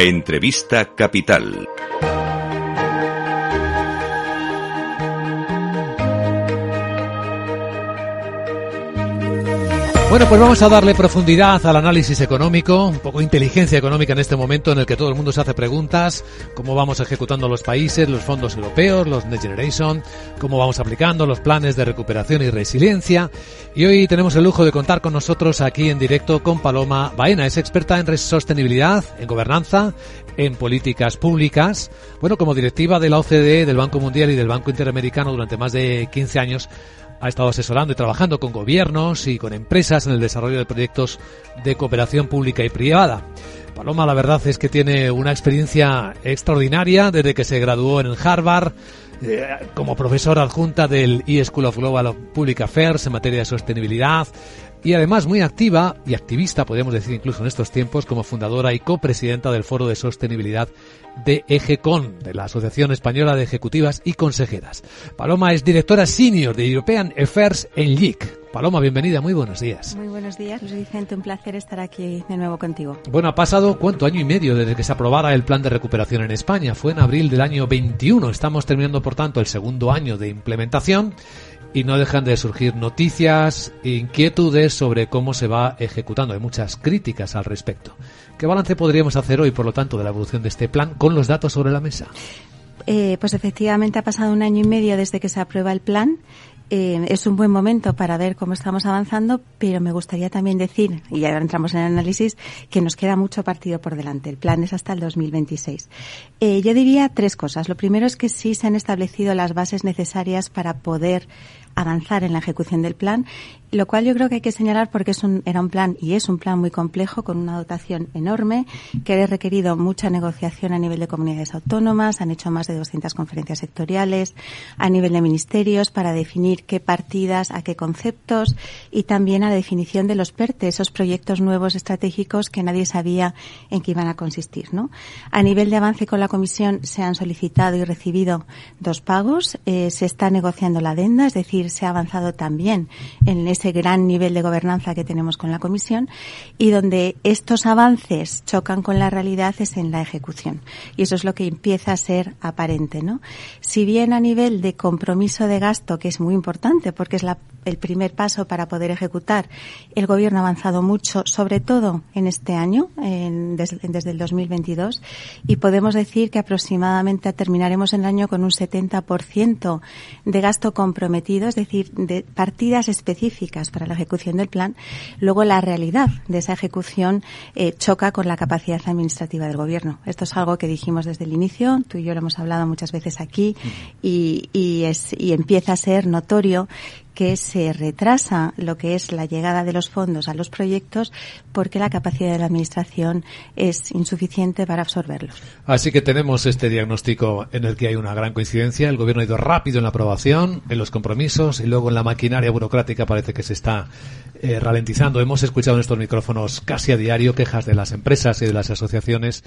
Entrevista Capital. Bueno, pues vamos a darle profundidad al análisis económico, un poco inteligencia económica en este momento en el que todo el mundo se hace preguntas, cómo vamos ejecutando los países, los fondos europeos, los Next Generation, cómo vamos aplicando los planes de recuperación y resiliencia. Y hoy tenemos el lujo de contar con nosotros aquí en directo con Paloma Baena, es experta en sostenibilidad, en gobernanza, en políticas públicas. Bueno, como directiva de la OCDE, del Banco Mundial y del Banco Interamericano durante más de 15 años, ha estado asesorando y trabajando con gobiernos y con empresas en el desarrollo de proyectos de cooperación pública y privada. Paloma, la verdad es que tiene una experiencia extraordinaria desde que se graduó en Harvard eh, como profesora adjunta del E-School of Global Public Affairs en materia de sostenibilidad y además muy activa y activista, podemos decir incluso en estos tiempos, como fundadora y copresidenta del Foro de Sostenibilidad de EGECON, de la Asociación Española de Ejecutivas y Consejeras. Paloma es directora senior de European Affairs en LIC. Paloma, bienvenida, muy buenos días. Muy buenos días, Luis Vicente, un placer estar aquí de nuevo contigo. Bueno, ha pasado cuánto año y medio desde que se aprobara el plan de recuperación en España. Fue en abril del año 21. Estamos terminando, por tanto, el segundo año de implementación y no dejan de surgir noticias e inquietudes sobre cómo se va ejecutando. Hay muchas críticas al respecto. ¿Qué balance podríamos hacer hoy, por lo tanto, de la evolución de este plan con los datos sobre la mesa? Eh, pues efectivamente ha pasado un año y medio desde que se aprueba el plan. Eh, es un buen momento para ver cómo estamos avanzando, pero me gustaría también decir, y ahora entramos en el análisis, que nos queda mucho partido por delante. El plan es hasta el 2026. Eh, yo diría tres cosas. Lo primero es que sí se han establecido las bases necesarias para poder avanzar en la ejecución del plan lo cual yo creo que hay que señalar porque es un, era un plan y es un plan muy complejo con una dotación enorme que ha requerido mucha negociación a nivel de comunidades autónomas, han hecho más de 200 conferencias sectoriales a nivel de ministerios para definir qué partidas, a qué conceptos y también a la definición de los PERTE, esos proyectos nuevos estratégicos que nadie sabía en qué iban a consistir, ¿no? A nivel de avance con la Comisión se han solicitado y recibido dos pagos, eh, se está negociando la adenda, es decir, se ha avanzado también en ese gran nivel de gobernanza que tenemos con la Comisión y donde estos avances chocan con la realidad es en la ejecución. Y eso es lo que empieza a ser aparente, ¿no? Si bien a nivel de compromiso de gasto, que es muy importante porque es el primer paso para poder ejecutar, el Gobierno ha avanzado mucho, sobre todo en este año, en, desde, desde el 2022, y podemos decir que aproximadamente terminaremos el año con un 70% de gasto comprometido, decir, de partidas específicas para la ejecución del plan, luego la realidad de esa ejecución eh, choca con la capacidad administrativa del gobierno. Esto es algo que dijimos desde el inicio, tú y yo lo hemos hablado muchas veces aquí y, y, es, y empieza a ser notorio que se retrasa lo que es la llegada de los fondos a los proyectos porque la capacidad de la Administración es insuficiente para absorberlos. Así que tenemos este diagnóstico en el que hay una gran coincidencia. El Gobierno ha ido rápido en la aprobación, en los compromisos y luego en la maquinaria burocrática parece que se está eh, ralentizando. Hemos escuchado en estos micrófonos casi a diario quejas de las empresas y de las asociaciones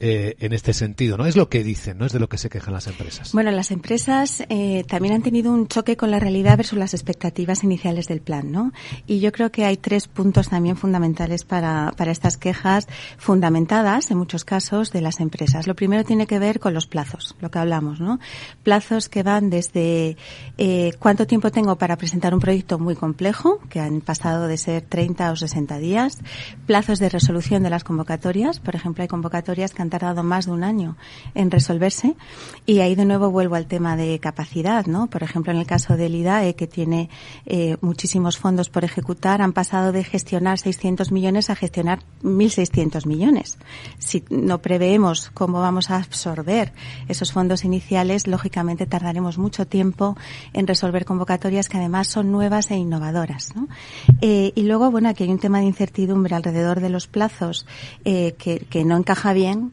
eh, en este sentido, ¿no? Es lo que dicen, ¿no? Es de lo que se quejan las empresas. Bueno, las empresas eh, también han tenido un choque con la realidad versus las expectativas iniciales del plan, ¿no? Y yo creo que hay tres puntos también fundamentales para, para estas quejas fundamentadas, en muchos casos, de las empresas. Lo primero tiene que ver con los plazos, lo que hablamos, ¿no? Plazos que van desde eh, cuánto tiempo tengo para presentar un proyecto muy complejo, que han pasado de ser 30 o 60 días, plazos de resolución de las convocatorias, por ejemplo, hay convocatorias que han tardado más de un año en resolverse. Y ahí de nuevo vuelvo al tema de capacidad, ¿no? Por ejemplo, en el caso del IDAE, que tiene eh, muchísimos fondos por ejecutar, han pasado de gestionar 600 millones a gestionar 1.600 millones. Si no preveemos cómo vamos a absorber esos fondos iniciales, lógicamente tardaremos mucho tiempo en resolver convocatorias que además son nuevas e innovadoras, ¿no? Eh, y luego, bueno, aquí hay un tema de incertidumbre alrededor de los plazos eh, que no encaja bien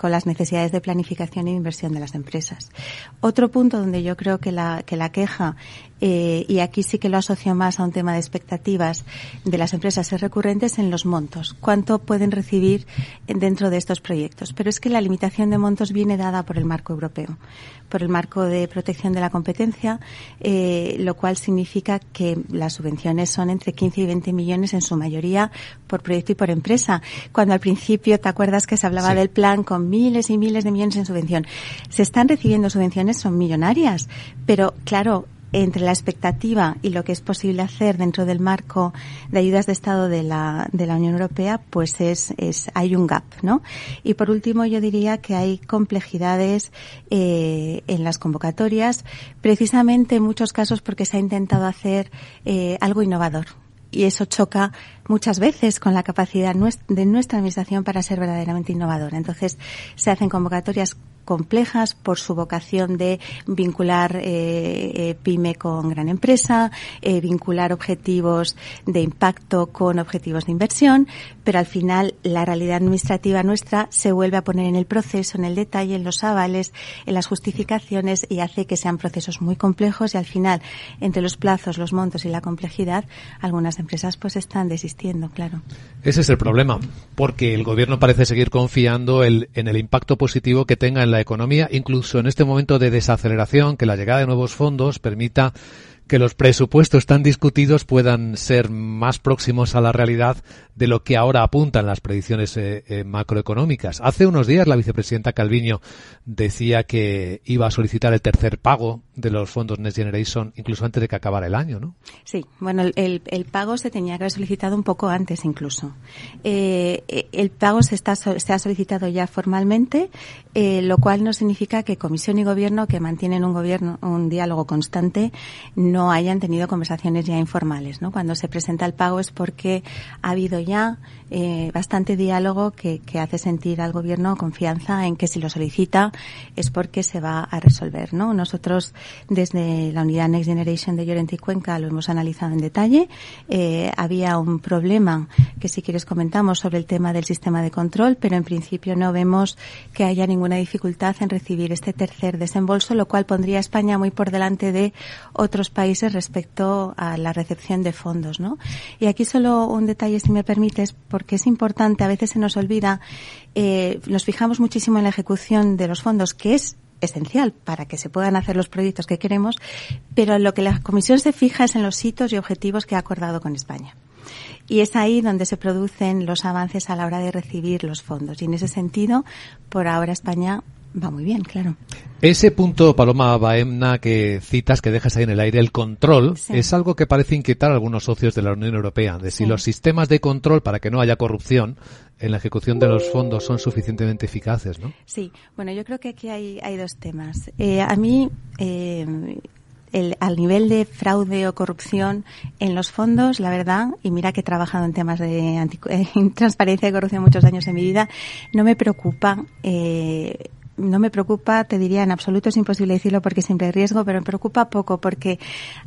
con las necesidades de planificación e inversión de las empresas. Otro punto donde yo creo que la, que la queja, eh, y aquí sí que lo asocio más a un tema de expectativas de las empresas, es recurrente es en los montos. ¿Cuánto pueden recibir dentro de estos proyectos? Pero es que la limitación de montos viene dada por el marco europeo, por el marco de protección de la competencia, eh, lo cual significa que las subvenciones son entre 15 y 20 millones en su mayoría por proyecto y por empresa. Cuando al principio, ¿te acuerdas que se hablaba sí. del plan con miles y miles de millones en subvención. Se están recibiendo subvenciones, son millonarias, pero claro, entre la expectativa y lo que es posible hacer dentro del marco de ayudas de Estado de la, de la Unión Europea, pues es, es, hay un gap, ¿no? Y por último, yo diría que hay complejidades eh, en las convocatorias, precisamente en muchos casos porque se ha intentado hacer eh, algo innovador y eso choca muchas veces con la capacidad de nuestra administración para ser verdaderamente innovadora. Entonces, se hacen convocatorias complejas por su vocación de vincular eh, eh, pyme con gran empresa, eh, vincular objetivos de impacto con objetivos de inversión, pero al final la realidad administrativa nuestra se vuelve a poner en el proceso, en el detalle, en los avales, en las justificaciones y hace que sean procesos muy complejos y al final, entre los plazos, los montos y la complejidad, algunas empresas pues están desistiendo, claro. Ese es el problema, porque el gobierno parece seguir confiando en el impacto positivo que tenga en la economía, incluso en este momento de desaceleración, que la llegada de nuevos fondos permita que los presupuestos tan discutidos puedan ser más próximos a la realidad de lo que ahora apuntan las predicciones eh, eh, macroeconómicas. Hace unos días la vicepresidenta Calviño decía que iba a solicitar el tercer pago de los fondos Next Generation incluso antes de que acabara el año, ¿no? Sí, bueno, el, pago se tenía que haber solicitado un poco antes incluso. Eh, el pago se, está, se ha solicitado ya formalmente, lo cual no significa que Comisión y Gobierno, que mantienen un gobierno, un diálogo constante, no hayan tenido conversaciones ya informales. Cuando se presenta el pago es porque ha habido ya eh, bastante diálogo que, hace sentir al gobierno confianza en que si lo solicita es porque se va a resolver, ¿no? Nosotros desde la unidad Next Generation de Llorente y Cuenca lo hemos analizado en detalle. Eh, había un problema que si quieres comentamos sobre el tema del sistema de control, pero en principio no vemos que haya ninguna dificultad en recibir este tercer desembolso, lo cual pondría a España muy por delante de otros países respecto a la recepción de fondos, ¿no? Y aquí solo un detalle, si me permites, porque es importante, a veces se nos olvida, eh, nos fijamos muchísimo en la ejecución de los fondos, que es esencial para que se puedan hacer los proyectos que queremos, pero lo que la Comisión se fija es en los hitos y objetivos que ha acordado con España. Y es ahí donde se producen los avances a la hora de recibir los fondos. Y en ese sentido, por ahora España va muy bien, claro. Ese punto, Paloma Baemna, que citas, que dejas ahí en el aire, el control, es algo que parece inquietar a algunos socios de la Unión Europea, de si los sistemas de control para que no haya corrupción en la ejecución de los fondos son suficientemente eficaces, ¿no? Sí, bueno, yo creo que aquí hay, hay dos temas. Eh, a mí, eh, el, al nivel de fraude o corrupción en los fondos, la verdad, y mira que he trabajado en temas de transparencia y corrupción muchos años en mi vida, no me preocupa eh, no me preocupa, te diría en absoluto es imposible decirlo porque siempre hay riesgo, pero me preocupa poco porque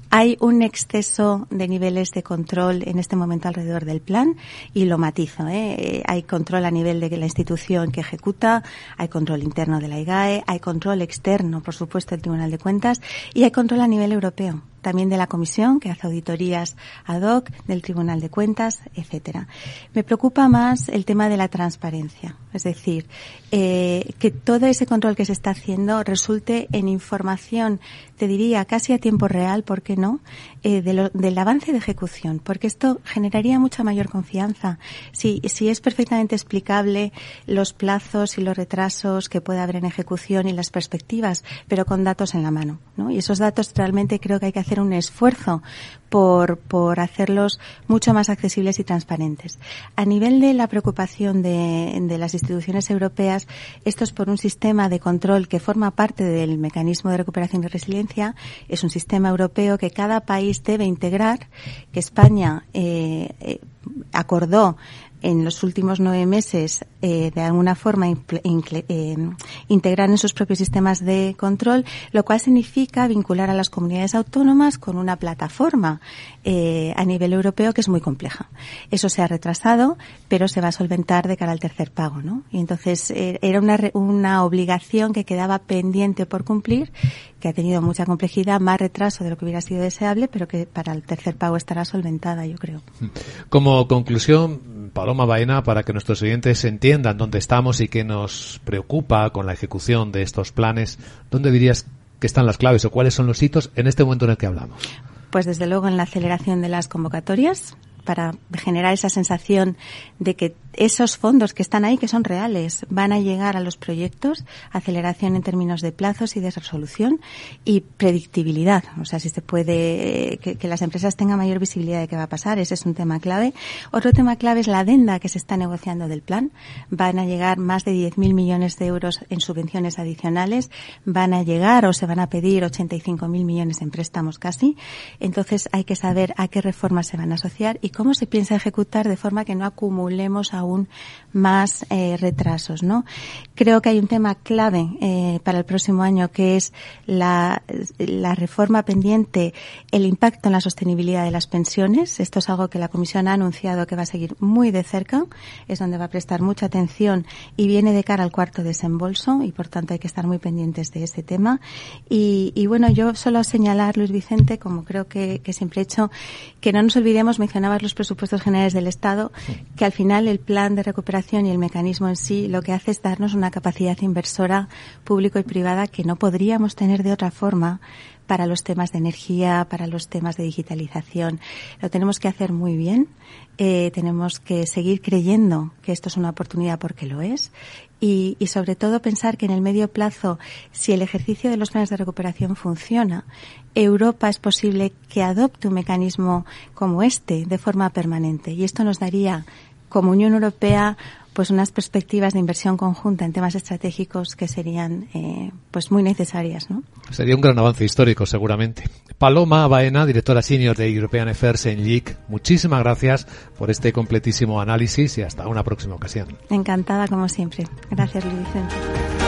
hay un exceso de niveles de control en este momento alrededor del plan y lo matizo. ¿eh? Hay control a nivel de la institución que ejecuta, hay control interno de la IGAE, hay control externo, por supuesto, del Tribunal de Cuentas y hay control a nivel europeo también de la Comisión, que hace auditorías ad hoc, del Tribunal de Cuentas, etcétera. Me preocupa más el tema de la transparencia, es decir, eh, que todo ese control que se está haciendo resulte en información, te diría casi a tiempo real, ¿por qué no?, eh, del avance de ejecución, porque esto generaría mucha mayor confianza. Si, si es perfectamente explicable los plazos y los retrasos que puede haber en ejecución y las perspectivas, pero con datos en la mano, ¿no? Y esos datos realmente creo que hay que hacer un esfuerzo por, por hacerlos mucho más accesibles y transparentes. A nivel de la preocupación de, las instituciones europeas, esto es por un sistema de control que forma parte del mecanismo de recuperación y resiliencia. Es un sistema europeo que cada país debe integrar, que España eh, eh acordó en los últimos nueve meses eh, de alguna forma eh, integrar en sus propios sistemas de control, lo cual significa vincular a las comunidades autónomas con una plataforma eh, a nivel europeo que es muy compleja. Eso se ha retrasado, pero se va a solventar de cara al tercer pago, ¿no? Y entonces era una, una obligación que quedaba pendiente por cumplir, que ha tenido mucha complejidad, más retraso de lo que hubiera sido deseable, pero que para el tercer pago estará solventada, yo creo. Como conclusión, Paloma Baena, para que nuestros oyentes entiendan dónde estamos y qué nos preocupa con la ejecución de estos planes, ¿dónde dirías que están las claves o cuáles son los hitos en este momento en el que hablamos? Pues desde luego en la aceleración de las convocatorias, para generar esa sensación de que esos fondos que están ahí, que son reales, van a llegar a los proyectos, aceleración en términos de plazos y de resolución y predictibilidad. O sea, si se puede, que, que las empresas tengan mayor visibilidad de qué va a pasar, ese es un tema clave. Otro tema clave es la adenda que se está negociando del plan. Van a llegar más de 10.000 millones de euros en subvenciones adicionales, van a llegar o se van a pedir 85.000 millones en préstamos casi. Entonces hay que saber a qué reformas se van a asociar y cómo se piensa ejecutar de forma que no acumulemos aún más eh, retrasos, ¿no? Creo que hay un tema clave eh, para el próximo año que es la, la reforma pendiente, el impacto en la sostenibilidad de las pensiones. Esto es algo que la Comisión ha anunciado que va a seguir muy de cerca, es donde va a prestar mucha atención y viene de cara al cuarto desembolso y por tanto hay que estar muy pendientes de ese tema. Y, y bueno, yo solo señalar, Luis Vicente, como creo que, que siempre he hecho, que no nos olvidemos, mencionabas los presupuestos generales del Estado, que al final el plan de recuperación y el mecanismo en sí lo que hace es darnos una capacidad inversora público y privada que no podríamos tener de otra forma para los temas de energía, para los temas de digitalización. Lo tenemos que hacer muy bien. Eh, tenemos que seguir creyendo que esto es una oportunidad porque lo es y, sobre todo pensar que en el medio plazo, si el ejercicio de los planes de recuperación funciona, Europa es posible que adopte un mecanismo como este de forma permanente y esto nos daría como Unión Europea pues unas perspectivas de inversión conjunta en temas estratégicos que serían eh, pues muy necesarias, ¿no? Sería un gran avance histórico, seguramente. Paloma Baena, directora senior de European Affairs en LIC, muchísimas gracias por este completísimo análisis y hasta una próxima ocasión. Encantada como siempre. Gracias, Luis Vicente.